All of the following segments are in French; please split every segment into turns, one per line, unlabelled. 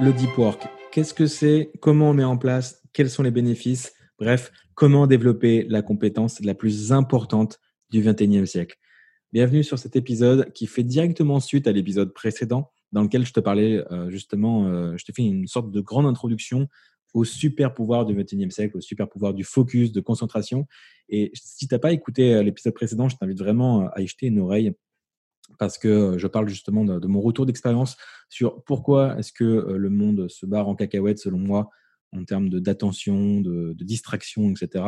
le deep work. Qu'est-ce que c'est? Comment on met en place? Quels sont les bénéfices? Bref, comment développer la compétence la plus importante du 21e siècle. Bienvenue sur cet épisode qui fait directement suite à l'épisode précédent dans lequel je te parlais euh, justement, euh, je te fais une sorte de grande introduction au super pouvoir du 21e siècle, au super pouvoir du focus, de concentration. Et si tu n'as pas écouté euh, l'épisode précédent, je t'invite vraiment à y jeter une oreille parce que je parle justement de, mon retour d'expérience sur pourquoi est-ce que le monde se barre en cacahuète selon moi en termes d'attention, de, de, distraction, etc.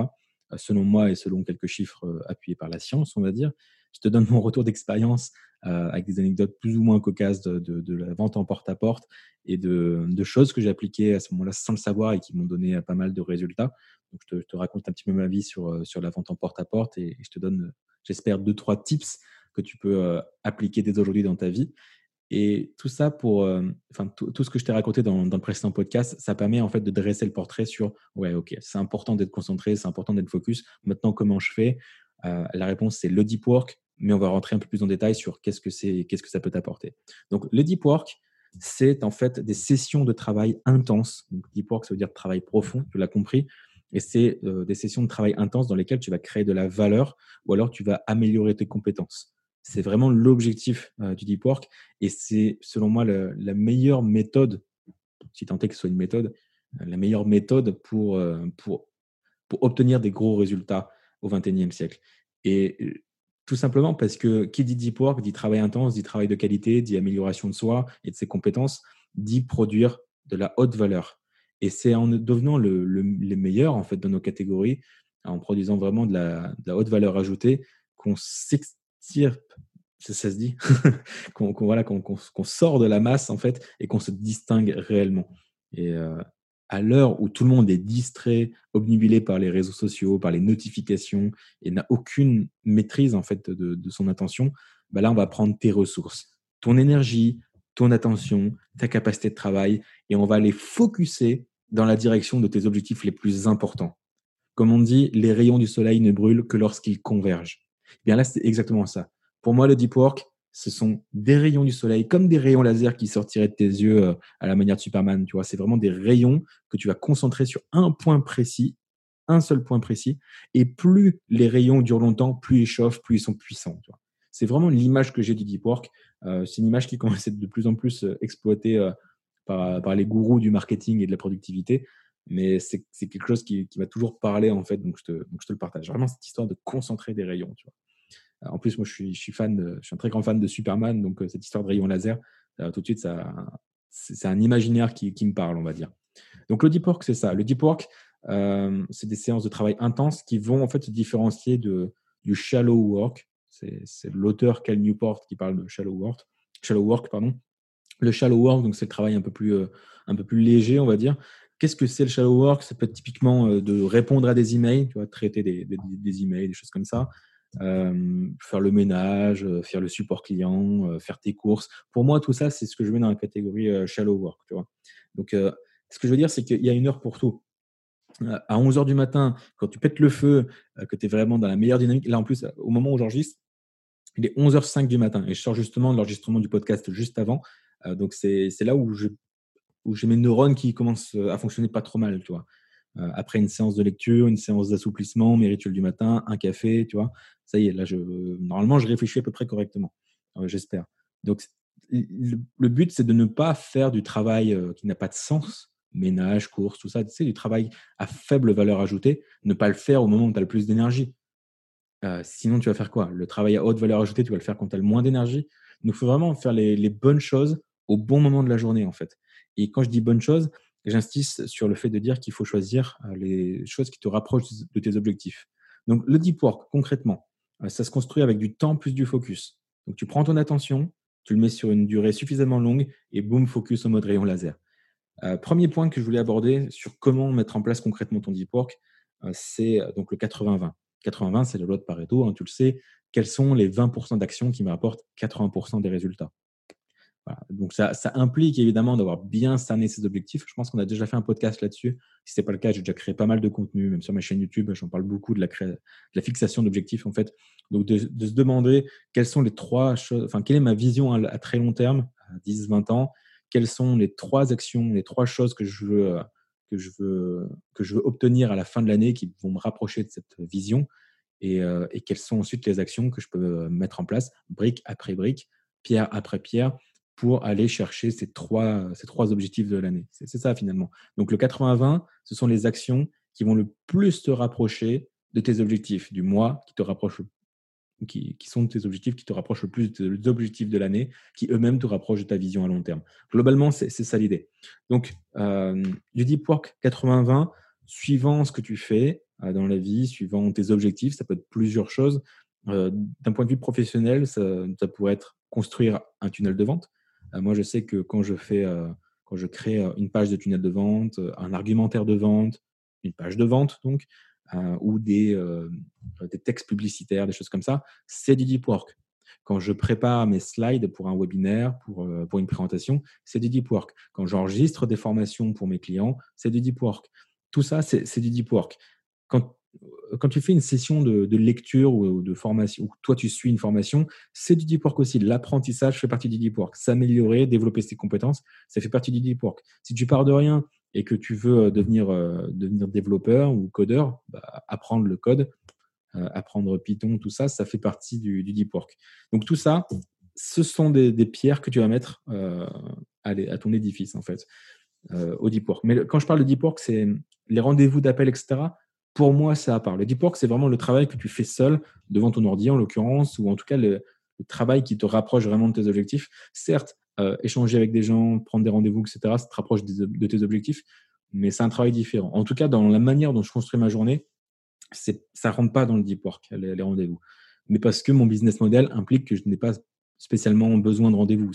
Selon moi et selon quelques chiffres appuyés par la science, on va dire. Je te donne mon retour d'expérience avec des anecdotes plus ou moins cocasses de, la vente en porte-à-porte et de, choses que j'ai appliquées à ce moment-là sans le savoir et qui m'ont donné pas mal de résultats. Donc, je te, raconte un petit peu ma vie sur, sur la vente en porte-à-porte et, je te donne, j'espère, deux, trois tips que tu peux appliquer dès aujourd'hui dans ta vie. Et tout ça pour, enfin, tout, ce que je t'ai raconté dans, le précédent podcast, ça permet en fait de dresser le portrait sur, ouais, ok, c'est important d'être concentré, c'est important d'être focus. Maintenant, comment je fais? La réponse, c'est le deep work, mais on va rentrer un peu plus en détail sur qu'est-ce que c'est, qu'est-ce que ça peut t'apporter. Donc, le deep work, c'est en fait des sessions de travail intenses. Donc, deep work, ça veut dire travail profond, tu l'as compris. Et c'est des sessions de travail intenses dans lesquelles tu vas créer de la valeur ou alors tu vas améliorer tes compétences. C'est vraiment l'objectif du deep work et c'est selon moi la meilleure méthode, si tant est que ce soit une méthode, la meilleure méthode pour, pour, pour obtenir des gros résultats au XXIe siècle. Et tout simplement parce que qui dit deep work dit travail intense, dit travail de qualité, dit amélioration de soi et de ses compétences, dit produire de la haute valeur. Et c'est en devenant le, les meilleurs en fait dans nos catégories, en produisant vraiment de la, de la haute valeur ajoutée, qu'on ça, se dit, qu'on sort de la masse en fait et qu'on se distingue réellement. Et euh, à l'heure où tout le monde est distrait, obnubilé par les réseaux sociaux, par les notifications et n'a aucune maîtrise en fait de, son attention, bah là on va prendre tes ressources, ton énergie, ton attention, ta capacité de travail et on va les focuser dans la direction de tes objectifs les plus importants. Comme on dit, les rayons du soleil ne brûlent que lorsqu'ils convergent. Eh bien là, c'est exactement ça. Pour moi, le deep work, ce sont des rayons du soleil, comme des rayons laser qui sortiraient de tes yeux euh, à la manière de Superman. Tu vois, c'est vraiment des rayons que tu vas concentrer sur un point précis, un seul point précis. Et plus les rayons durent longtemps, plus ils chauffent, plus ils sont puissants. C'est vraiment l'image que j'ai du deep work. Euh, c'est une image qui commence à être de plus en plus euh, exploitée par, les gourous du marketing et de la productivité. Mais c'est quelque chose qui, m'a toujours parlé, en fait, donc je, te, donc je te le partage. Vraiment, cette histoire de concentrer des rayons. Tu vois. Euh, en plus, moi, je suis, je suis, fan, je suis un très grand fan de Superman, donc euh, cette histoire de rayon laser, euh, tout de suite, c'est un imaginaire qui, qui, me parle, on va dire. Donc le deep work, c'est ça. Le deep work, c'est des séances de travail intenses qui vont en fait se différencier de, du shallow work. C'est l'auteur Cal Newport qui parle de shallow work. Shallow work, pardon. Le shallow work, donc c'est le travail un peu plus, un peu plus léger, on va dire. Qu'est-ce que c'est le shallow work? Ça peut être typiquement de répondre à des emails, tu vois, traiter des, emails, des choses comme ça. Euh, faire le ménage, euh, faire le support client, euh, faire tes courses. Pour moi, tout ça, c'est ce que je mets dans la catégorie shallow work. Tu vois. Donc, ce que je veux dire, c'est qu'il y a une heure pour tout. À 11 h du matin, quand tu pètes le feu, que tu es vraiment dans la meilleure dynamique, là en plus, au moment où j'enregistre, il est 11h05 du matin et je sors justement de l'enregistrement du podcast juste avant. donc, c'est là où j'ai où mes neurones qui commencent à fonctionner pas trop mal. Tu. Euh, après une séance de lecture, une séance d'assouplissement, mes rituels du matin, un café, tu vois. Ça y est, là, je, normalement, je réfléchis à peu près correctement, euh, j'espère. Donc, le, but, c'est de ne pas faire du travail euh, qui n'a pas de sens, ménage, course, tout ça, tu sais, du travail à faible valeur ajoutée, ne pas le faire au moment où tu as le plus d'énergie. sinon, tu vas faire quoi? Le travail à haute valeur ajoutée, tu vas le faire quand tu as le moins d'énergie. Donc, il faut vraiment faire les, bonnes choses au bon moment de la journée, en fait. Et quand je dis bonnes choses, j'insiste sur le fait de dire qu'il faut choisir euh, les choses qui te rapprochent de tes objectifs. Donc, le deep work, concrètement, euh, ça se construit avec du temps plus du focus. Donc, tu prends ton attention, tu le mets sur une durée suffisamment longue et boum, focus en mode rayon laser. Euh, premier point que je voulais aborder sur comment mettre en place concrètement ton deep work, c'est donc le 80-20. 80-20, c'est la loi de Pareto, hein, tu le sais. Quels sont les 20% d'actions qui me rapportent 80% des résultats? Donc ça, implique évidemment d'avoir bien cerné ses objectifs. Je pense qu'on a déjà fait un podcast là-dessus. Si ce n'est pas le cas, j'ai déjà créé pas mal de contenu, même sur ma chaîne YouTube, j'en parle beaucoup de la, la fixation d'objectifs en fait. Donc de, se demander quelles sont les trois choses, enfin quelle est ma vision à, très long terme, à 10, 20 ans, quelles sont les trois actions, les trois choses que je veux, que je veux, que je veux obtenir à la fin de l'année qui vont me rapprocher de cette vision et, et, quelles sont ensuite les actions que je peux mettre en place, brique après brique, pierre après pierre, pour aller chercher ces trois, ces trois objectifs de l'année. C'est ça finalement. Donc le 80-20, ce sont les actions qui vont le plus te rapprocher de tes objectifs du mois, qui te rapprochent qui, qui, sont tes objectifs qui te rapprochent le plus des objectifs de l'année, qui eux-mêmes te rapprochent de ta vision à long terme. Globalement, c'est ça l'idée. Donc, euh, deep work 80-20, suivant ce que tu fais euh, dans la vie, suivant tes objectifs, ça peut être plusieurs choses. Euh, D'un point de vue professionnel, ça, ça, pourrait être construire un tunnel de vente. Euh, moi, je sais que quand je fais, euh, quand je crée une page de tunnel de vente, un argumentaire de vente, une page de vente, donc, euh, ou des, euh, textes publicitaires, des choses comme ça, c'est du deep work. Quand je prépare mes slides pour un webinaire, pour, euh, pour une présentation, c'est du deep work. Quand j'enregistre des formations pour mes clients, c'est du deep work. Tout ça, c'est du deep work. Quand, quand tu fais une session de, lecture ou de formation, ou toi tu suis une formation, c'est du deep work aussi. L'apprentissage fait partie du deep work. S'améliorer, développer ses compétences, ça fait partie du deep work. Si tu pars de rien et que tu veux euh, devenir, euh, devenir développeur ou codeur, bah, apprendre le code, euh, apprendre Python, tout ça, ça fait partie du, deep work. Donc tout ça, ce sont des, pierres que tu vas mettre à, ton édifice, en fait, au deep work. Mais quand je parle de deep work, c'est les rendez-vous d'appel, etc. Pour moi, ça à part. Le deep work, c'est vraiment le travail que tu fais seul, devant ton ordi en l'occurrence, ou en tout cas le, travail qui te rapproche vraiment de tes objectifs. Certes, euh, échanger avec des gens, prendre des rendez-vous, etc. Ça te rapproche de tes objectifs, mais c'est un travail différent. En tout cas, dans la manière dont je construis ma journée, ça ne rentre pas dans le deep work, les, rendez-vous. Mais parce que mon business model implique que je n'ai pas spécialement besoin de rendez-vous.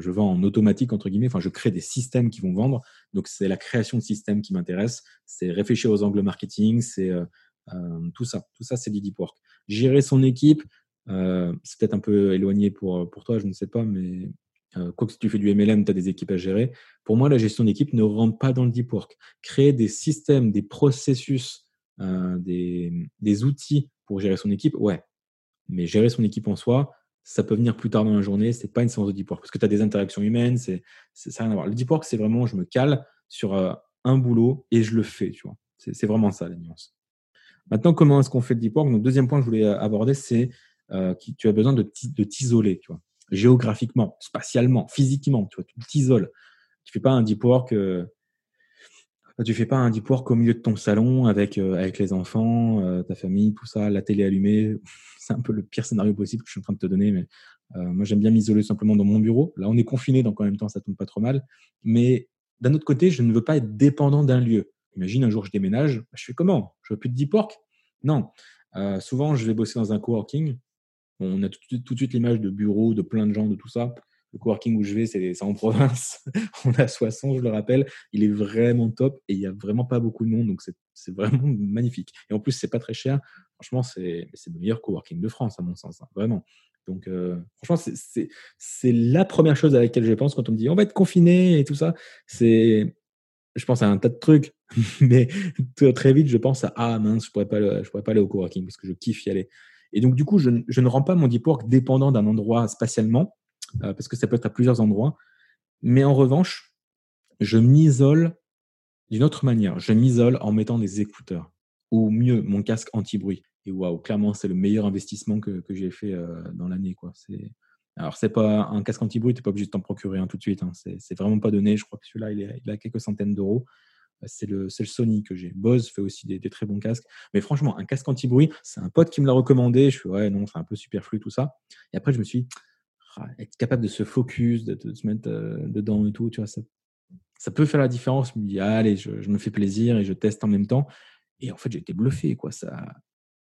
Je, vends en automatique, entre guillemets, enfin, je crée des systèmes qui vont vendre. Donc, c'est la création de systèmes qui m'intéresse. C'est réfléchir aux angles marketing, c'est euh, euh, tout ça. Tout ça, c'est du deep work. Gérer son équipe, c'est peut-être un peu éloigné pour, pour toi, je ne sais pas, mais euh, quoi que si tu fais du MLM, tu as des équipes à gérer. Pour moi, la gestion d'équipe ne rentre pas dans le deep work. Créer des systèmes, des processus, euh, des, des, outils pour gérer son équipe, ouais. Mais gérer son équipe en soi, ça peut venir plus tard dans la journée. C'est pas une séance de deep work parce que tu as des interactions humaines. C'est, ça n'a rien à voir. Le deep work, c'est vraiment, je me cale sur euh, un boulot et je le fais. Tu vois. C'est, vraiment ça la nuance. Maintenant, comment est-ce qu'on fait le deep work? Donc, deuxième point que je voulais aborder, c'est que tu as besoin de, de t'isoler. Tu vois géographiquement, spatialement, physiquement. Tu vois, tu t'isoles. Tu fais pas un deep work. Euh, tu fais pas un deep work au milieu de ton salon avec euh, avec les enfants, euh, ta famille, tout ça, la télé allumée. C'est un peu le pire scénario possible que je suis en train de te donner, mais moi j'aime bien m'isoler simplement dans mon bureau. Là, on est confiné, donc en même temps ça tombe pas trop mal. Mais d'un autre côté, je ne veux pas être dépendant d'un lieu. Imagine un jour je déménage, je fais comment? Je veux plus de deep work? Non. souvent, je vais bosser dans un coworking on a tout, de suite l'image de bureaux, de plein de gens, de tout ça. Le coworking où je vais, c'est en province. on a 60, je le rappelle. Il est vraiment top et il n'y a vraiment pas beaucoup de monde. Donc, c'est vraiment magnifique. Et en plus, c'est pas très cher. Franchement, c'est le meilleur coworking de France, à mon sens. Hein, vraiment. Donc, euh, franchement, c'est la première chose à laquelle je pense quand on me dit on va être confiné et tout ça. C'est je pense à un tas de trucs, mais très vite, je pense à ah mince, je pourrais je pourrais pas aller au coworking parce que je kiffe y aller. Et donc, du coup, je, ne rends pas mon deep work dépendant d'un endroit spatialement, parce que ça peut être à plusieurs endroits. Mais en revanche, je m'isole d'une autre manière. Je m'isole en mettant des écouteurs, ou mieux, mon casque anti-bruit. Et waouh, clairement, c'est le meilleur investissement que, j'ai fait euh, dans l'année. Quoi. C'est... Alors, c'est pas un casque anti-bruit, tu n'es pas obligé de t'en procurer un tout de suite. Hein. C'est, vraiment pas donné. Je crois que celui-là, il, est, il a quelques centaines d'euros. Bah, c'est le, Sony que j'ai. Bose fait aussi des, très bons casques. Mais franchement, un casque anti-bruit, c'est un pote qui me l'a recommandé. Je suis ouais, non, c'est un peu superflu tout ça. Et après, je me suis être capable de se focus, de, se mettre euh, dedans et tout, tu vois, ça, ça peut faire la différence. Je me dis, allez, je, me fais plaisir et je teste en même temps. Et en fait, j'ai été bluffé, quoi. Ça,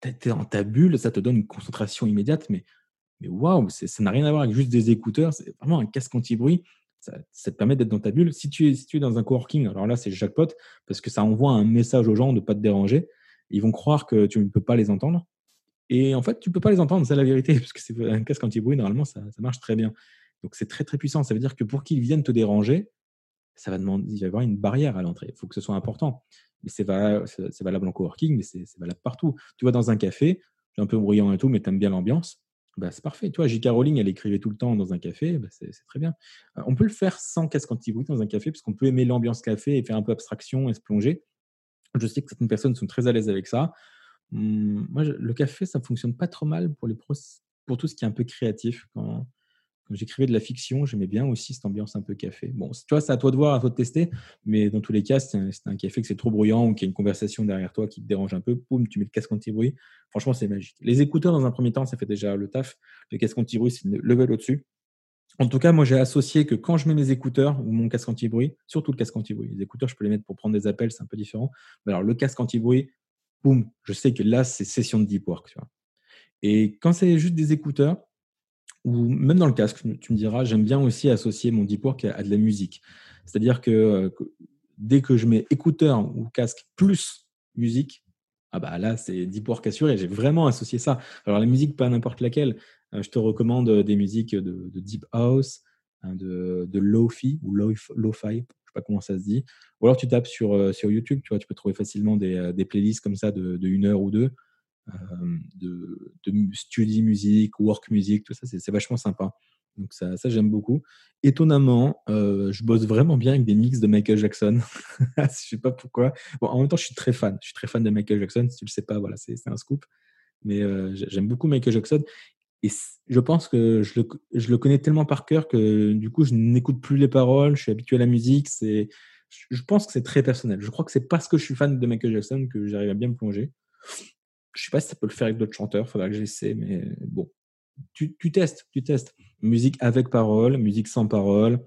t'es dans ta bulle, ça te donne une concentration immédiate, mais mais waouh, ça n'a rien à voir avec juste des écouteurs. C'est vraiment un casque anti-bruit ça, te permet d'être dans ta bulle. Si tu, es, si dans un coworking, alors là, c'est jackpot parce que ça envoie un message aux gens de ne pas te déranger. Ils vont croire que tu ne peux pas les entendre. Et en fait, tu peux pas les entendre, c'est la vérité, parce que c'est casque anti-bruit, normalement, ça, marche très bien. Donc, c'est très, très puissant. Ça veut dire que pour qu'ils viennent te déranger, ça va demander, il va y avoir une barrière à l'entrée. Il faut que ce soit important. Mais c'est valable, valable en coworking, mais c'est valable partout. Tu vois, dans un café, un peu bruyant et tout, mais tu aimes bien l'ambiance. Bah, c'est parfait. Toi, J.K. Rowling, elle écrivait tout le temps dans un café, bah, c'est très bien. Euh, on peut le faire sans casque anti-bruit dans un café, parce qu'on peut aimer l'ambiance café et faire un peu abstraction et se plonger. Je sais que certaines personnes sont très à l'aise avec ça. Hum, moi, le café, ça ne fonctionne pas trop mal pour, tout ce qui est un peu créatif. Quand, j'écrivais de la fiction, j'aimais bien aussi cette ambiance un peu café. Bon, tu vois, c'est à toi de voir, à toi de tester, mais dans tous les cas, c'est un, café que c'est trop bruyant ou qu'il y a une conversation derrière toi qui te dérange un peu, poum, tu mets le casque anti-bruit. Franchement, c'est magique. Les écouteurs, dans un premier temps, ça fait déjà le taf. Le casque anti-bruit, c'est le level au-dessus. En tout cas, moi, j'ai associé que quand je mets mes écouteurs ou mon casque anti-bruit, surtout le casque anti-bruit, les écouteurs, je peux les mettre pour prendre des appels, c'est un peu différent. Mais alors, le casque anti-bruit, boum, je sais que là, c'est session de deep work. Tu vois. Et quand c'est juste des écouteurs, ou même dans le casque, tu me diras, j'aime bien aussi associer mon deep work à, de la musique. C'est-à-dire que, euh, dès que je mets écouteurs ou casque plus musique, ah bah là, c'est deep work assuré. J'ai vraiment associé ça. Alors, la musique, pas n'importe laquelle. Euh, je te recommande des musiques de, deep house, hein, de, de lo-fi ou lo-fi, pas comment ça se dit. Ou alors, tu tapes sur, euh, sur YouTube, tu vois, tu peux trouver facilement des, des playlists comme ça de, une heure ou deux euh, de, de study music, work music, tout ça, c'est vachement sympa. Donc ça, j'aime beaucoup. Étonnamment, euh, je bosse vraiment bien avec des mix de Michael Jackson. je sais pas pourquoi. Bon, en même temps, je suis très fan. Je suis très fan de Michael Jackson. Si tu le sais pas, voilà, c'est un scoop. Mais euh, j'aime beaucoup Michael Jackson. Et je pense que je le, connais tellement par cœur que du coup, je n'écoute plus les paroles. Je suis habitué à la musique. C'est, je pense que c'est très personnel. Je crois que c'est parce que je suis fan de Michael Jackson que j'arrive à bien me plonger. Je sais pas si ça peut le faire avec d'autres chanteurs, faudra que j'essaie, mais bon. Tu, tu, testes, tu testes. Musique avec parole, musique sans parole,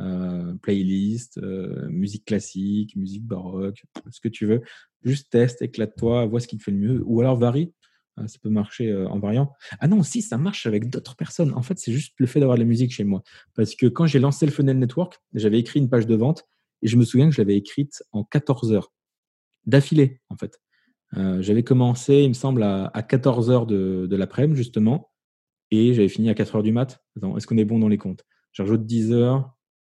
euh, playlist, euh, musique classique, musique baroque, ce que tu veux. Juste teste, éclate-toi, vois ce qui te fait le mieux. Ou alors varie. Euh, ça peut marcher en variant. Ah non, si, ça marche avec d'autres personnes. En fait, c'est juste le fait d'avoir de la musique chez moi. Parce que quand j'ai lancé le Funnel Network, j'avais écrit une page de vente et je me souviens que je l'avais écrite en 14 heures d'affilée, en fait. Euh, j'avais commencé, il me semble, à, 14 h de, de l'après-midi, justement, et j'avais fini à 4 h du mat. Est-ce qu'on est bon dans les comptes? J'ai rajouté 10 h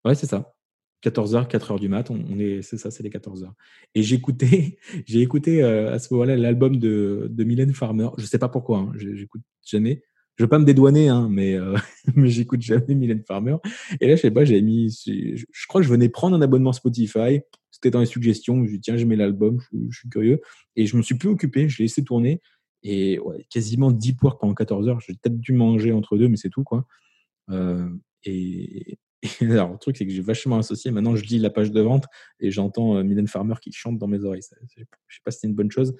Ouais, c'est ça. 14 h 4 h du mat, on, est, c'est ça, c'est les 14 h Et j'écoutais, j'ai écouté euh, à ce moment-là l'album de, de Mylène Farmer. Je sais pas pourquoi, hein, j'écoute jamais. Je veux pas me dédouaner, hein, mais, euh, mais j'écoute jamais Mylène Farmer. Et là, je sais pas, j'avais mis, je, je, crois que je venais prendre un abonnement Spotify c'était dans les suggestions. Je dis, tiens, je mets l'album, je, suis curieux. Et je me suis plus occupé, je l'ai laissé tourner. Et quasiment 10 poires pendant 14 heures. J'ai peut-être dû manger entre deux, mais c'est tout. quoi. Euh, et, alors, le truc, c'est que j'ai vachement associé. Maintenant, je lis la page de vente et j'entends euh, Mylène Farmer qui chante dans mes oreilles. je ne sais pas si c'est une bonne chose,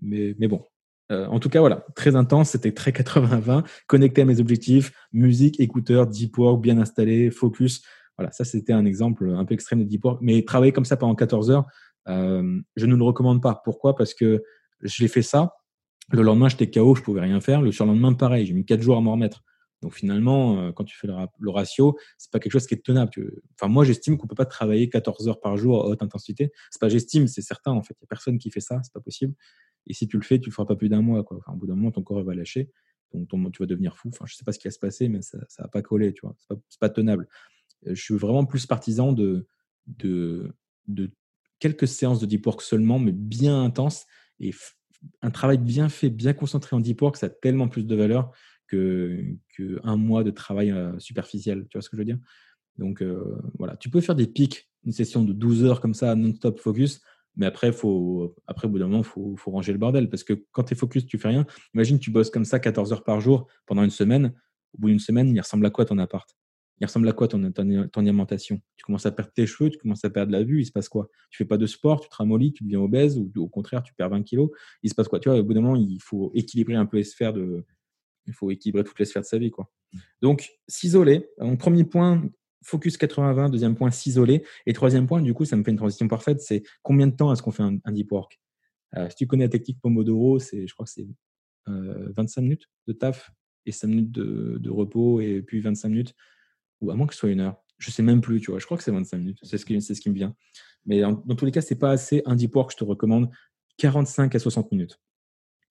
mais, mais bon. Euh, en tout cas, voilà, très intense, c'était très 80-20, connecté à mes objectifs, musique, écouteurs, deep work, bien installé, focus. Voilà, ça c'était un exemple un peu extrême de deep work. Mais travailler comme ça pendant 14 heures, euh, je ne le recommande pas. Pourquoi? Parce que je l'ai fait ça. Le lendemain, j'étais KO, je pouvais rien faire. Le surlendemain, pareil, j'ai mis 4 jours à m'en remettre. Donc finalement, euh, quand tu fais le, ratio, c'est pas quelque chose qui est tenable. Enfin, moi, j'estime qu'on peut pas travailler 14 heures par jour à haute intensité. C'est pas j'estime, c'est certain en fait. Il y a personne qui fait ça, c'est pas possible. Et si tu le fais, tu le feras pas plus d'un mois. Quoi. Enfin, au bout d'un moment, ton corps va lâcher. Donc, tu vas devenir fou. Enfin, je sais pas ce qui va se passer, mais ça, ça va pas coller. Tu vois, c'est pas, pas tenable. Euh, je suis vraiment plus partisan de, de, de quelques séances de deep work seulement, mais bien intenses. Et un travail bien fait, bien concentré en deep work, ça a tellement plus de valeur que mois de travail euh, superficiel. Tu vois ce que je veux dire? Donc euh, voilà, tu peux faire des pics, une session de 12 heures comme ça, non-stop focus, mais après, faut, après, au bout d'un moment, il faut, faut, ranger le bordel. Parce que quand tu es focus, tu fais rien. Imagine, tu bosses comme ça 14 heures par jour pendant une semaine. Au bout d'une semaine, il ressemble à quoi ton appart? Il ressemble à quoi ton, ton, alimentation? Tu commences à perdre tes cheveux, tu commences à perdre la vue, il se passe quoi? Tu fais pas de sport, tu te ramollis, tu deviens obèse, ou au contraire, tu perds 20 kilos, il se passe quoi? Tu vois, au bout d'un moment, il faut équilibrer un peu les sphères de. Il faut équilibrer toutes les sphères de sa vie. Quoi. Donc, s'isoler. Donc, premier point, focus 80-20. Deuxième point, s'isoler. Et troisième point, du coup, ça me fait une transition parfaite c'est combien de temps est-ce qu'on fait un, deep work? Euh, Si tu connais la technique Pomodoro, c'est, je crois que c'est 25 euh, minutes de taf et 5 minutes de, repos et puis 25 minutes ou à moins que ce soit une heure. Je sais même plus, tu vois. Je crois que c'est 25 minutes. C'est ce qui, me vient. Mais dans tous les cas, c'est pas assez. Un deep work, je te recommande 45 à 60 minutes.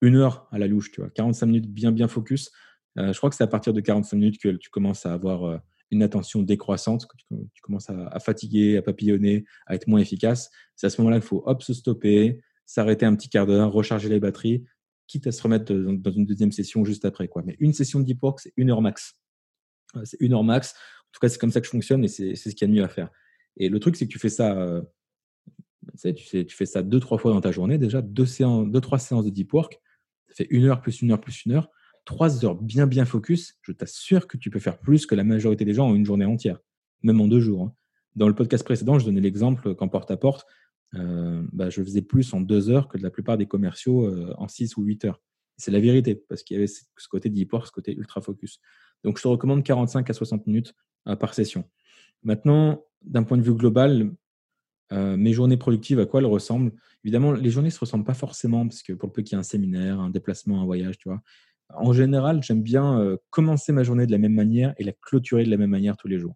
Une heure à la louche, tu vois. 45 minutes bien, bien focus. Euh, je crois que c'est à partir de 45 minutes que tu commences à avoir euh, une attention décroissante, que tu, commences à, fatiguer, à papillonner, à être moins efficace. C'est à ce moment-là qu'il faut hop se stopper, s'arrêter un petit quart d'heure, recharger les batteries quitte à se remettre dans une deuxième session juste après. Quoi. Mais une session de deep work, c'est une heure max. C'est une heure max. En tout cas, c'est comme ça que je fonctionne et c'est ce qu'il y a de mieux à faire. Et le truc, c'est que tu fais ça, euh, tu, sais, tu fais ça deux, trois fois dans ta journée déjà, deux, séances, deux, trois séances de deep work. Ça fait une heure plus une heure plus une heure. Trois heures bien, bien focus. Je t'assure que tu peux faire plus que la majorité des gens en une journée entière, même en deux jours. Hein. Dans le podcast précédent, je donnais l'exemple qu'en porte-à-porte, euh, bah, je faisais plus en deux heures que de la plupart des commerciaux euh, en six ou huit heures. C'est la vérité, parce qu'il y avait ce côté deep work, ce côté ultra focus. Donc, je te recommande 45 à 60 minutes euh, par session. Maintenant, d'un point de vue global, mes journées productives, à quoi elles ressemblent? Évidemment, les journées ne se ressemblent pas forcément, parce que pour le peu qu'il y ait un séminaire, un déplacement, un voyage, tu vois. En général, j'aime bien commencer ma journée de la même manière et la clôturer de la même manière tous les jours.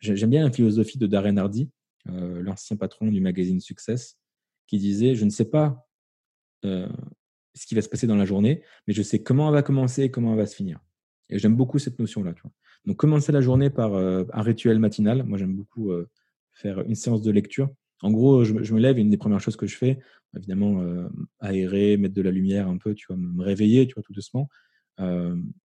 J'aime bien la philosophie de Darren Hardy, euh, l'ancien patron du magazine Success, qui disait Je ne sais pas euh, ce qui va se passer dans la journée, mais je sais comment elle va commencer et comment elle va se finir. Et j'aime beaucoup cette notion-là. Donc, commencer la journée par euh, un rituel matinal. Moi, j'aime beaucoup faire une séance de lecture. En gros, je, me lève et une des premières choses que je fais, évidemment, aérer, mettre de la lumière un peu, tu vois, me réveiller, tu vois, tout doucement.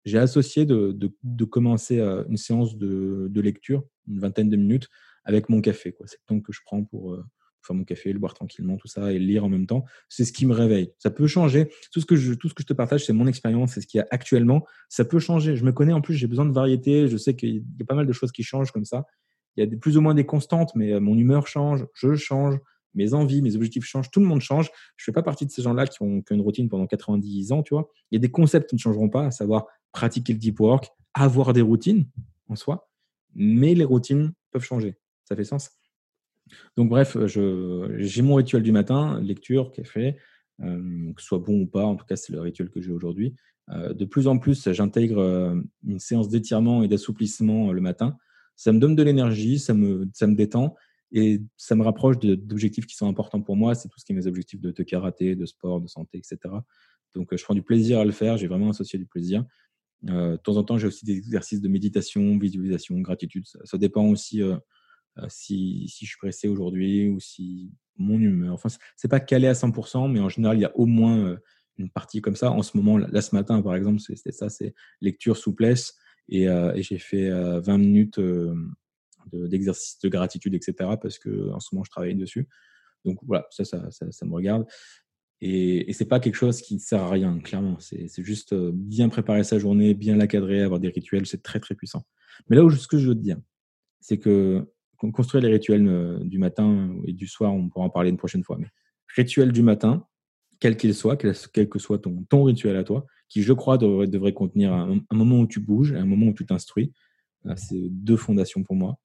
j'ai associé de, de, commencer une séance de, de, lecture, une vingtaine de minutes, avec mon café. C'est le temps que je prends pour, euh, faire mon café, le boire tranquillement, tout ça, et lire en même temps. C'est ce qui me réveille. Ça peut changer. Tout ce que je, tout ce que je te partage, c'est mon expérience, c'est ce qu'il y a actuellement. Ça peut changer. Je me connais en plus, j'ai besoin de variété. Je sais qu'il y a pas mal de choses qui changent comme ça. Il y a plus ou moins des constantes, mais euh, mon humeur change, je change, mes envies, mes objectifs changent, tout le monde change. Je ne fais pas partie de ces gens-là qui ont, qui une routine pendant 90 ans, tu vois. Il y a des concepts qui ne changeront pas, à savoir pratiquer le deep work, avoir des routines en soi, mais les routines peuvent changer. Ça fait sens Donc bref, j'ai mon rituel du matin, lecture, café, euh, que ce soit bon ou pas, en tout cas c'est le rituel que j'ai aujourd'hui. Euh, de plus en plus, j'intègre une séance d'étirement et d'assouplissement le matin. Ça me donne de l'énergie, ça me, ça me détend et ça me rapproche d'objectifs qui sont importants pour moi. C'est tout ce qui est mes objectifs de, de, karaté, de sport, de santé, etc. Donc je prends du plaisir à le faire, j'ai vraiment associé du plaisir. de temps en temps, j'ai aussi des exercices de méditation, visualisation, gratitude. Ça, dépend aussi euh, si, si, je suis pressé aujourd'hui ou si mon humeur. Enfin, c'est pas calé à 100%, mais en général, il y a au moins euh, une partie comme ça. En ce moment, là, ce matin, par exemple, c'était ça, c'est lecture, souplesse, et, j'ai fait 20 minutes d'exercice de, gratitude, etc., parce que en ce moment, je travaille dessus. Donc voilà, ça, ça, me regarde. Et, et c'est pas quelque chose qui ne sert à rien, clairement. C'est juste bien préparer sa journée, bien la cadrer, avoir des rituels, c'est très très puissant. Mais là où ce que je veux te dire, c'est que construire les rituels du matin et du soir, on pourra en parler une prochaine fois. Mais rituel du matin, quel qu'il soit, quel, que soit ton rituel à toi, qui, je crois, devrait, contenir un, moment où tu bouges un moment où tu t'instruis. C'est deux fondations pour moi.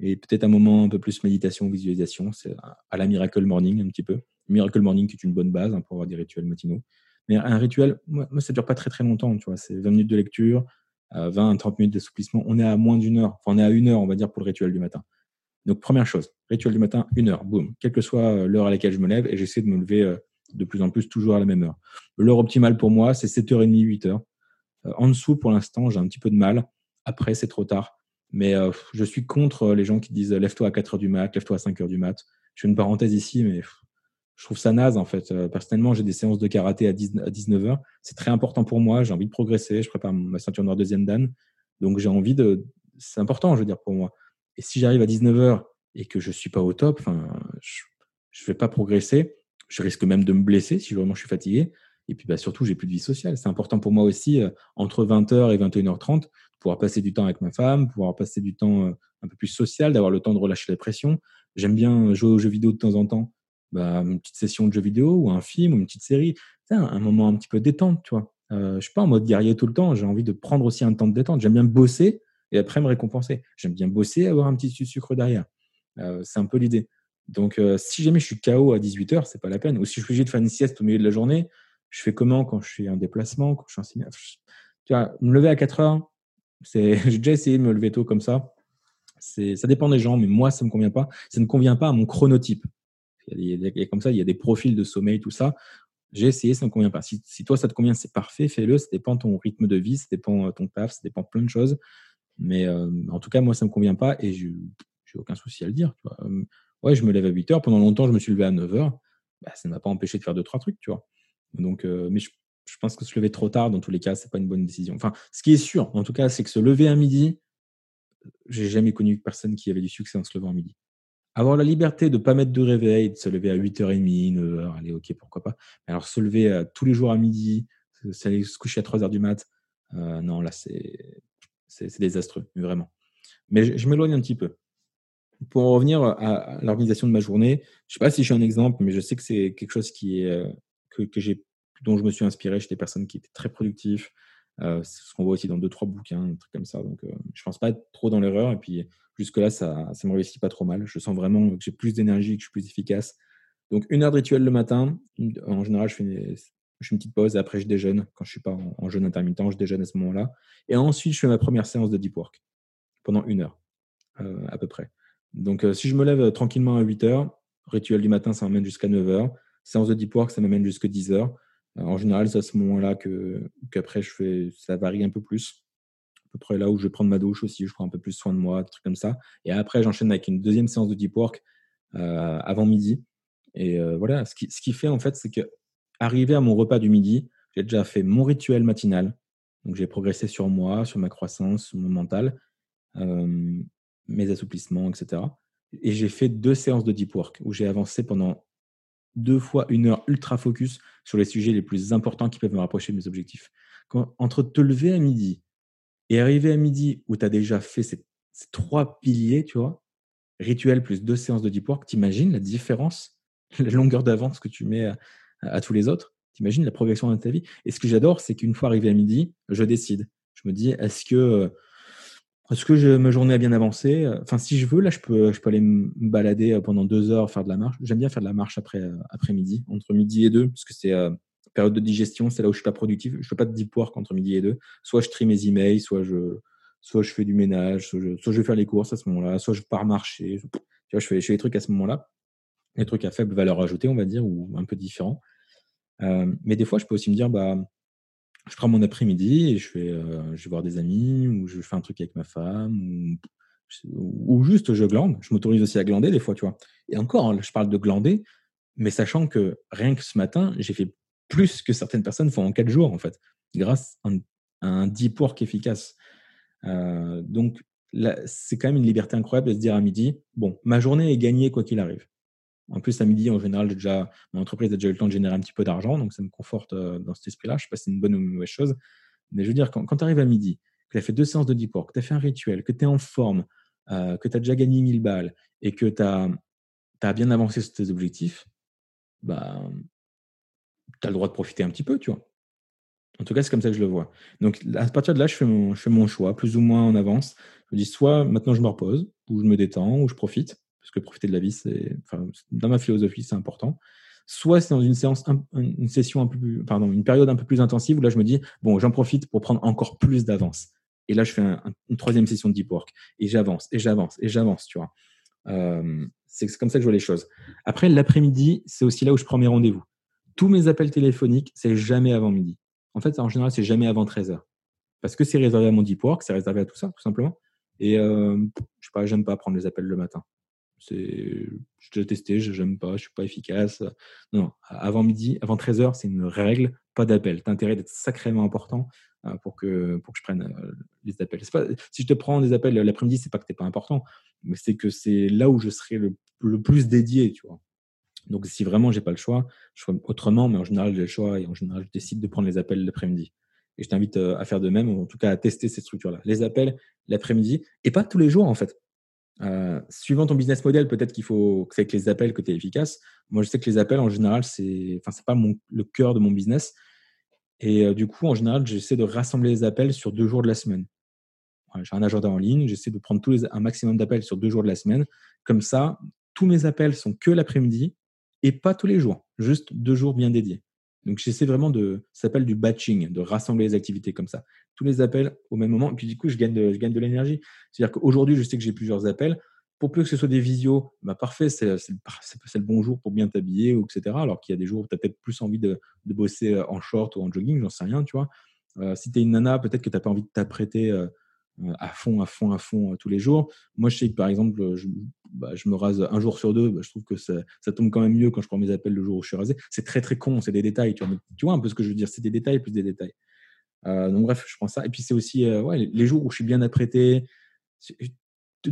Et peut-être un moment un peu plus méditation, visualisation, c'est à la Miracle Morning un petit peu. Miracle Morning qui est une bonne base hein, pour avoir des rituels matinaux. Mais un rituel, moi, ça ne dure pas très très longtemps. Tu vois, c'est 20 minutes de lecture, 20 30 minutes d'assouplissement. On est à moins d'une heure. Enfin, on est à une heure, on va dire, pour le rituel du matin. Donc, première chose, rituel du matin, une heure, boum, quelle que soit euh, l'heure à laquelle je me lève, et j'essaie de me lever euh, de plus en plus toujours à la même heure. L'heure optimale pour moi, c'est 7h30, 8h. Euh, en dessous, pour l'instant, j'ai un petit peu de mal. Après, c'est trop tard. Mais je suis contre les gens qui disent lève-toi à 4h du mat, lève-toi à 5h du mat. Je fais une parenthèse ici, mais je trouve ça naze en fait. personnellement, j'ai des séances de karaté à, 19h. C'est très important pour moi. J'ai envie de progresser. Je prépare ma ceinture noire deuxième dan. Donc j'ai envie de. C'est important, je veux dire, pour moi. Et si j'arrive à 19h et que je ne suis pas au top, je ne vais pas progresser. Je risque même de me blesser si vraiment je suis fatigué. Et puis bah, surtout, j'ai plus de vie sociale. C'est important pour moi aussi, euh, entre 20h et 21h30, de pouvoir passer du temps avec ma femme, pouvoir passer du temps euh, un peu plus social, d'avoir le temps de relâcher la pression. J'aime bien jouer aux jeux vidéo de temps en temps. Bah, une petite session de jeux vidéo ou un film ou une petite série. C'est un, moment un petit peu détente, tu vois. Euh, je suis pas en mode guerrier tout le temps. J'ai envie de prendre aussi un temps de détente. J'aime bien bosser, et après me récompenser. J'aime bien bosser et avoir un petit sucre derrière. C'est un peu l'idée. Donc, euh, si jamais je suis KO à 18h, c'est pas la peine. Ou si je suis obligé de faire une sieste au milieu de la journée, je fais comment quand je suis en déplacement, quand je suis en Tu vois, me lever à 4h, j'ai déjà essayé de me lever tôt comme ça. Ça dépend des gens, mais moi, ça ne me convient pas. Ça ne convient pas à mon chronotype. Il y, a, comme ça, il y a des profils de sommeil, tout ça. J'ai essayé, ça ne me convient pas. Si, toi, ça te convient, c'est parfait, fais-le. Ça dépend de ton rythme de vie, ça dépend de ton taf, ça dépend de plein de choses. Mais euh, en tout cas, moi, ça ne me convient pas et je n'ai aucun souci à le dire. Vois. Ouais, je me lève à 8 heures. Pendant longtemps, je me suis levé à 9 heures. Bah, ça ne m'a pas empêché de faire deux, trois trucs. Tu vois. Donc, euh, mais je pense que se lever trop tard, dans tous les cas, c'est pas une bonne décision. Enfin, ce qui est sûr, en tout cas, c'est que se lever à midi, j'ai jamais connu personne qui avait du succès en se levant à midi. Avoir la liberté de ne pas mettre de réveil, de se lever à 8h30, 9h, allez, ok, pourquoi pas. Mais alors, se lever euh, tous les jours à midi, se, coucher à 3h du mat, euh, non, là, c'est désastreux, vraiment. Mais je, m'éloigne un petit peu. Pour en revenir à, l'organisation de ma journée, je ne sais pas si j'ai un exemple, mais je sais que c'est quelque chose euh, que, que dont je me suis inspiré chez des personnes qui étaient très productives. c'est ce qu'on voit aussi dans deux, trois bouquins, un truc comme ça. Donc, je ne pense pas être trop dans l'erreur. Et puis, Jusque-là, ça, ça me réussit pas trop mal. Je sens vraiment que j'ai plus d'énergie, que je suis plus efficace. Donc, une heure de rituel le matin. En général, je fais, une, je fais une petite pause et après, je déjeune. Quand je ne suis pas en, jeûne intermittent, je déjeune à ce moment-là. Et ensuite, je fais ma première séance de deep work pendant une heure, euh, à peu près. Donc, euh, si je me lève tranquillement à 8 heures, rituel du matin, ça m'amène jusqu'à 9 heures. Séance de deep work, ça m'amène jusqu'à 10 heures. Euh, en général, c'est à ce moment-là que qu'après, je fais, ça varie un peu plus peu près là où je vais prendre ma douche aussi, je prends un peu plus soin de moi, des trucs comme ça. Et après, j'enchaîne avec une deuxième séance de deep work euh, avant midi. Et euh, voilà, ce qui, ce qui fait en fait, c'est que arrivé à mon repas du midi, j'ai déjà fait mon rituel matinal. Donc j'ai progressé sur moi, sur ma croissance, sur mon mental, euh, mes assouplissements, etc. Et j'ai fait deux séances de deep work où j'ai avancé pendant deux fois une heure ultra focus sur les sujets les plus importants qui peuvent me rapprocher de mes objectifs. Quand, entre te lever à midi, et arrivé à midi où tu as déjà fait ces, trois piliers, tu vois, rituel plus deux séances de deep work, t'imagines la différence, la longueur d'avance que tu mets à, tous les autres? T'imagines la progression de ta vie? Et ce que j'adore, c'est qu'une fois arrivé à midi, je décide. Je me dis, est-ce que, est-ce que je, ma journée a bien avancé Enfin, si je veux, là, je peux, je peux aller me balader pendant deux heures, faire de la marche. J'aime bien faire de la marche après, après midi, entre midi et deux, parce que c'est euh, période de digestion, c'est là où je suis pas productif. Je fais pas de deep work entre midi et deux. Soit je trie mes emails, soit je, soit je fais du ménage, soit je, vais faire les courses à ce moment-là, soit je pars marcher. Je fais, je fais des trucs à ce moment-là, des trucs à faible valeur ajoutée, on va dire, ou un peu différents. Euh, mais des fois, je peux aussi me dire, bah, je prends mon après-midi et je vais, euh, je vais voir des amis, ou je fais un truc avec ma femme, ou, juste je glande. Je m'autorise aussi à glander des fois, tu vois. Et encore, hein, je parle de glander, mais sachant que rien que ce matin, j'ai fait plus que certaines personnes font en quatre jours, en fait, grâce à un, deep work efficace. Euh, donc, c'est quand même une liberté incroyable de se dire à midi, bon, ma journée est gagnée quoi qu'il arrive. En plus, à midi, en général, déjà, mon entreprise a déjà eu le temps de générer un petit peu d'argent, donc ça me conforte euh, dans cet esprit-là. Je ne sais pas si c'est une bonne ou une mauvaise chose. Mais je veux dire, quand, tu arrives à midi, que tu as fait deux séances de deep work, que tu as fait un rituel, que tu es en forme, euh, que tu as déjà gagné 1000 balles et que tu as, bien avancé sur tes objectifs, bah, tu as le droit de profiter un petit peu, tu vois. En tout cas, c'est comme ça que je le vois. Donc, à partir de là, je fais, mon, je fais mon choix, plus ou moins en avance. Je me dis soit maintenant je me repose, ou je me détends, ou je profite, parce que profiter de la vie, c'est, dans ma philosophie, c'est important. Soit c'est dans une séance, une session un peu plus, pardon, une période un peu plus intensive où là, je me dis, bon, j'en profite pour prendre encore plus d'avance. Et là, je fais une troisième session de deep work. Et j'avance, et j'avance, et j'avance, tu vois. Euh, c'est comme ça que je vois les choses. Après, l'après-midi, c'est aussi là où je prends mes rendez-vous tous mes appels téléphoniques, c'est jamais avant midi. En fait, en général, c'est jamais avant 13h. Parce que c'est réservé à mon deep work, c'est réservé à tout ça, tout simplement. Et euh, je sais pas, j'aime pas prendre les appels le matin. J'ai déjà testé, j'aime pas, je suis pas efficace. Non, avant midi, avant 13h, c'est une règle, pas d'appel. T'as intérêt d'être sacrément important euh, pour que, pour que je prenne euh, les appels. Si je te prends des appels l'après-midi, c'est pas que t'es pas important, mais c'est que c'est là où je serai le, plus dédié, tu vois. Donc, si vraiment j'ai pas le choix, je ferai autrement, mais en général, j'ai le choix et en général, je décide de prendre les appels l'après-midi. Et je t'invite euh, à faire de même, ou en tout cas à tester cette structure-là. Les appels l'après-midi, et pas tous les jours en fait. Euh, suivant ton business model, peut-être qu'il faut que c'est avec les appels que tu es efficace. Moi, je sais que les appels, en général, c'est enfin, pas le cœur de mon business. Et euh, du coup, en général, j'essaie de rassembler les appels sur deux jours de la semaine. j'ai un agenda en ligne, j'essaie de prendre tous un maximum d'appels sur deux jours de la semaine. Comme ça, tous mes appels sont que l'après-midi et pas tous les jours, juste deux jours bien dédiés. Donc j'essaie vraiment de, ça s'appelle du batching, de rassembler les activités comme ça. Tous les appels au même moment, et puis du coup je gagne de, je gagne de l'énergie. C'est-à-dire qu'aujourd'hui je sais que j'ai plusieurs appels. Pour peu que ce soit des visios, bah parfait, c'est le bon jour pour bien t'habiller, etc. Alors qu'il y a des jours où tu as peut-être plus envie de, de, bosser euh, en short ou en jogging, j'en sais rien, tu vois. Euh, si tu es une nana, peut-être que tu n'as pas envie de t'apprêter euh, à fond, à fond, à fond tous les jours. Moi, je sais que par exemple, je, bah, je me rase un jour sur deux. Bah, je trouve que ça, tombe quand même mieux quand je prends mes appels le jour où je suis rasé. C'est très très con, c'est des détails. Tu vois, un peu ce que je veux dire C'est des détails plus des détails. donc bref, je prends ça. Et puis c'est aussi les jours où je suis bien apprêté.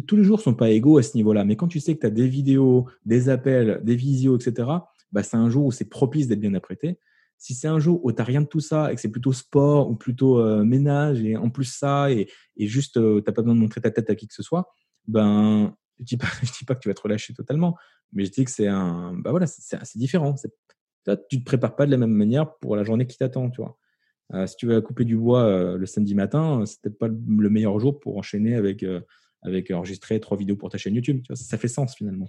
Tous les jours sont pas égaux à ce niveau-là. Mais quand tu sais que tu as des vidéos, des appels, des visios, etc., bah, c'est un jour où c'est propice d'être bien apprêté. Si c'est un jour où tu n'as rien de tout ça et que c'est plutôt sport ou plutôt euh, ménage et en plus ça et, juste euh, tu n'as pas besoin de montrer ta tête à qui que ce soit, ben, je ne dis, pas, dis pas que tu vas te relâcher totalement, mais je dis que c'est un, bah c'est différent. Tu ne te prépares pas de la même manière pour la journée qui t'attend. Tu. Euh, si tu vas couper du bois le samedi matin, c'est peut-être pas le meilleur jour pour enchaîner avec, enregistrer trois vidéos pour ta chaîne YouTube. Tu ça fait sens finalement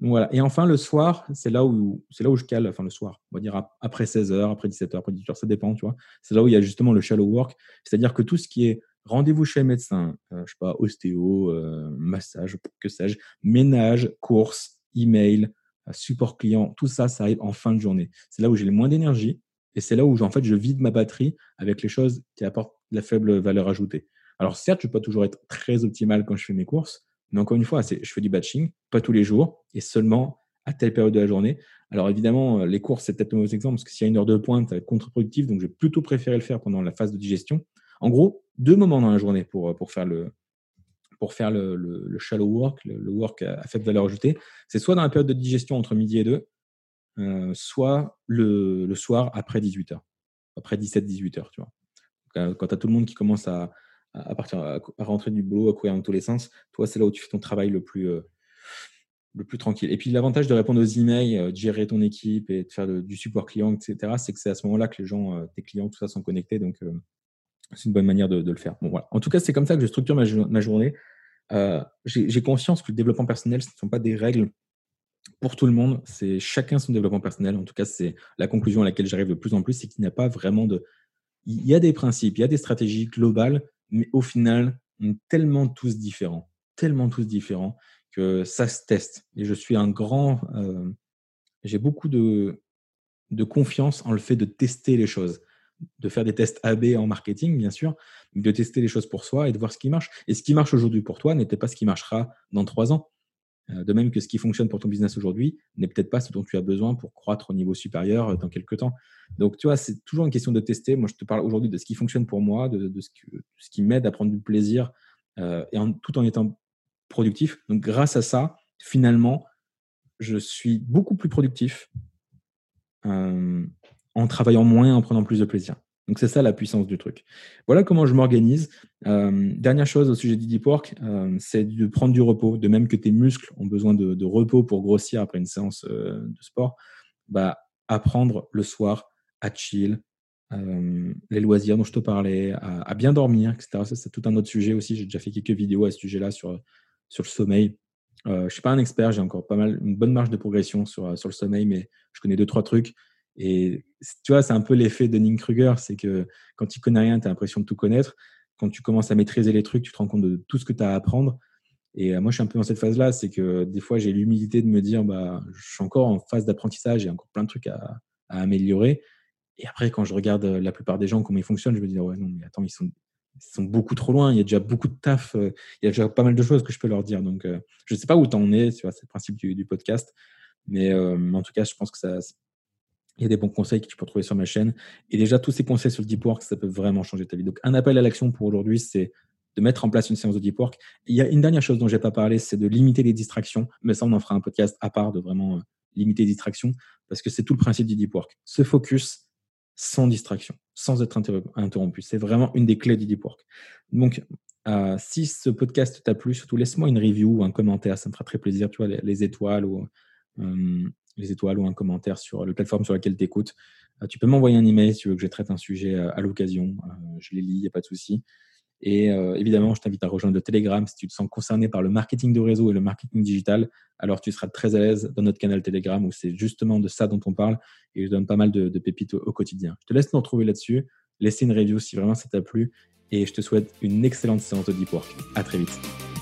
voilà. Et enfin, le soir, c'est là où c'est là où je cale, enfin le soir, on va dire après 16h, après 17h, après 18h, ça dépend, tu vois. C'est là où il y a justement le shallow work, c'est-à-dire que tout ce qui est rendez-vous chez le médecin, euh, je sais pas, ostéo, euh, massage, que sais-je, ménage, course, email, euh, support client, tout ça, ça arrive en fin de journée. C'est là où j'ai le moins d'énergie et c'est là où en fait je vide ma batterie avec les choses qui apportent la faible valeur ajoutée. Alors certes, je peux pas toujours être très optimal quand je fais mes courses, mais encore une fois, je fais du batching, pas tous les jours, et seulement à telle période de la journée. Alors évidemment, euh, les courses, c'est peut-être le mauvais exemple, parce que s'il y a une heure de pointe, ça va être contre-productif, donc je vais plutôt préférer le faire pendant la phase de digestion. En gros, deux moments dans la journée pour, euh, pour faire le, pour faire le, shallow work, le, work à, faible valeur ajoutée. C'est soit dans la période de digestion entre midi et deux, euh, soit le, soir après 18h, après 17-18h, tu vois. quand tu as tout le monde qui commence à, à, partir, à, rentrer du boulot, à courir dans tous les sens. Toi, c'est là où tu fais ton travail le plus, euh, le plus tranquille. Et puis, l'avantage de répondre aux emails, euh, de gérer ton équipe et de faire du support client, etc., c'est que c'est à ce moment-là que les gens, euh, tes clients, tout ça, sont connectés. Donc, c'est une bonne manière de, le faire. Bon, voilà. En tout cas, c'est comme ça que je structure ma, journée. J'ai conscience que le développement personnel, ce ne sont pas des règles pour tout le monde. C'est chacun son développement personnel. En tout cas, c'est la conclusion à laquelle j'arrive de plus en plus, c'est qu'il n'y a pas vraiment de. Il y a des principes, il y a des stratégies globales, mais au final, on est tellement tous différents, tellement tous différents que ça se teste. Et je suis un grand, euh, j'ai beaucoup de, confiance en le fait de tester les choses, de faire des tests AB en marketing, bien sûr, de tester les choses pour soi et de voir ce qui marche. Et ce qui marche aujourd'hui pour toi n'était pas ce qui marchera dans trois ans. Euh, de même que ce qui fonctionne pour ton business aujourd'hui n'est peut-être pas ce dont tu as besoin pour croître au niveau supérieur euh, dans quelques temps. Donc, tu vois, c'est toujours une question de tester. Moi, je te parle aujourd'hui de ce qui fonctionne pour moi, de, ce, qui m'aide à prendre du plaisir euh, et tout en étant productif. Donc, grâce à ça, finalement, je suis beaucoup plus productif en travaillant moins, en prenant plus de plaisir. Donc c'est ça la puissance du truc. Voilà comment je m'organise. Euh, dernière chose au sujet du deep work, euh, c'est de prendre du repos. De même que tes muscles ont besoin de, repos pour grossir après une séance euh, de sport, bah, apprendre le soir à chill, les loisirs dont je te parlais, à, bien dormir, etc. C'est tout un autre sujet aussi. J'ai déjà fait quelques vidéos à ce sujet-là sur, le sommeil. je ne suis pas un expert, j'ai encore pas mal, une bonne marge de progression sur, sur le sommeil, mais je connais deux, trois trucs. Et tu vois, c'est un peu l'effet de Kruger, c'est que quand tu connais rien, tu as l'impression de tout connaître. Quand tu commences à maîtriser les trucs, tu te rends compte de tout ce que tu as à apprendre. Et euh, moi, je suis un peu dans cette phase-là, c'est que des fois, j'ai l'humilité de me dire, bah, je suis encore en phase d'apprentissage, j'ai encore plein de trucs à, améliorer. Et après, quand je regarde euh, la plupart des gens, comment ils fonctionnent, je me dis, ouais, non, mais attends, ils sont, sont beaucoup trop loin. Il y a déjà beaucoup de taf. Euh, il y a déjà pas mal de choses que je peux leur dire. Donc, je ne sais pas où tu en es, tu vois, c'est le principe du, podcast. Mais en tout cas, je pense que ça, il y a des bons conseils que tu peux trouver sur ma chaîne. Et déjà, tous ces conseils sur le deep work, ça peut vraiment changer ta vie. Donc, un appel à l'action pour aujourd'hui, c'est de mettre en place une séance de deep work. il y a une dernière chose dont je n'ai pas parlé, c'est de limiter les distractions. Mais ça, on en fera un podcast à part de vraiment euh, limiter les distractions, parce que c'est tout le principe du deep work. Se focus sans distraction, sans être interrompu. C'est vraiment une des clés du deep work. Donc, euh, si ce podcast t'a plu, surtout laisse-moi une review ou un commentaire, ça me fera très plaisir, tu vois, les, étoiles ou euh, les étoiles ou un commentaire sur la plateforme sur laquelle tu écoutes. Euh, tu peux m'envoyer un email si tu veux que je traite un sujet euh, à l'occasion. Euh, je les lis, il n'y a pas de souci. Et évidemment, je t'invite à rejoindre le Telegram si tu te sens concerné par le marketing de réseau et le marketing digital. Alors, tu seras très à l'aise dans notre canal Telegram où c'est justement de ça dont on parle et je donne pas mal de, pépites au, quotidien. Je te laisse nous retrouver là-dessus. Laissez une review si vraiment ça t'a plu et je te souhaite une excellente séance de Deep Work. À très vite.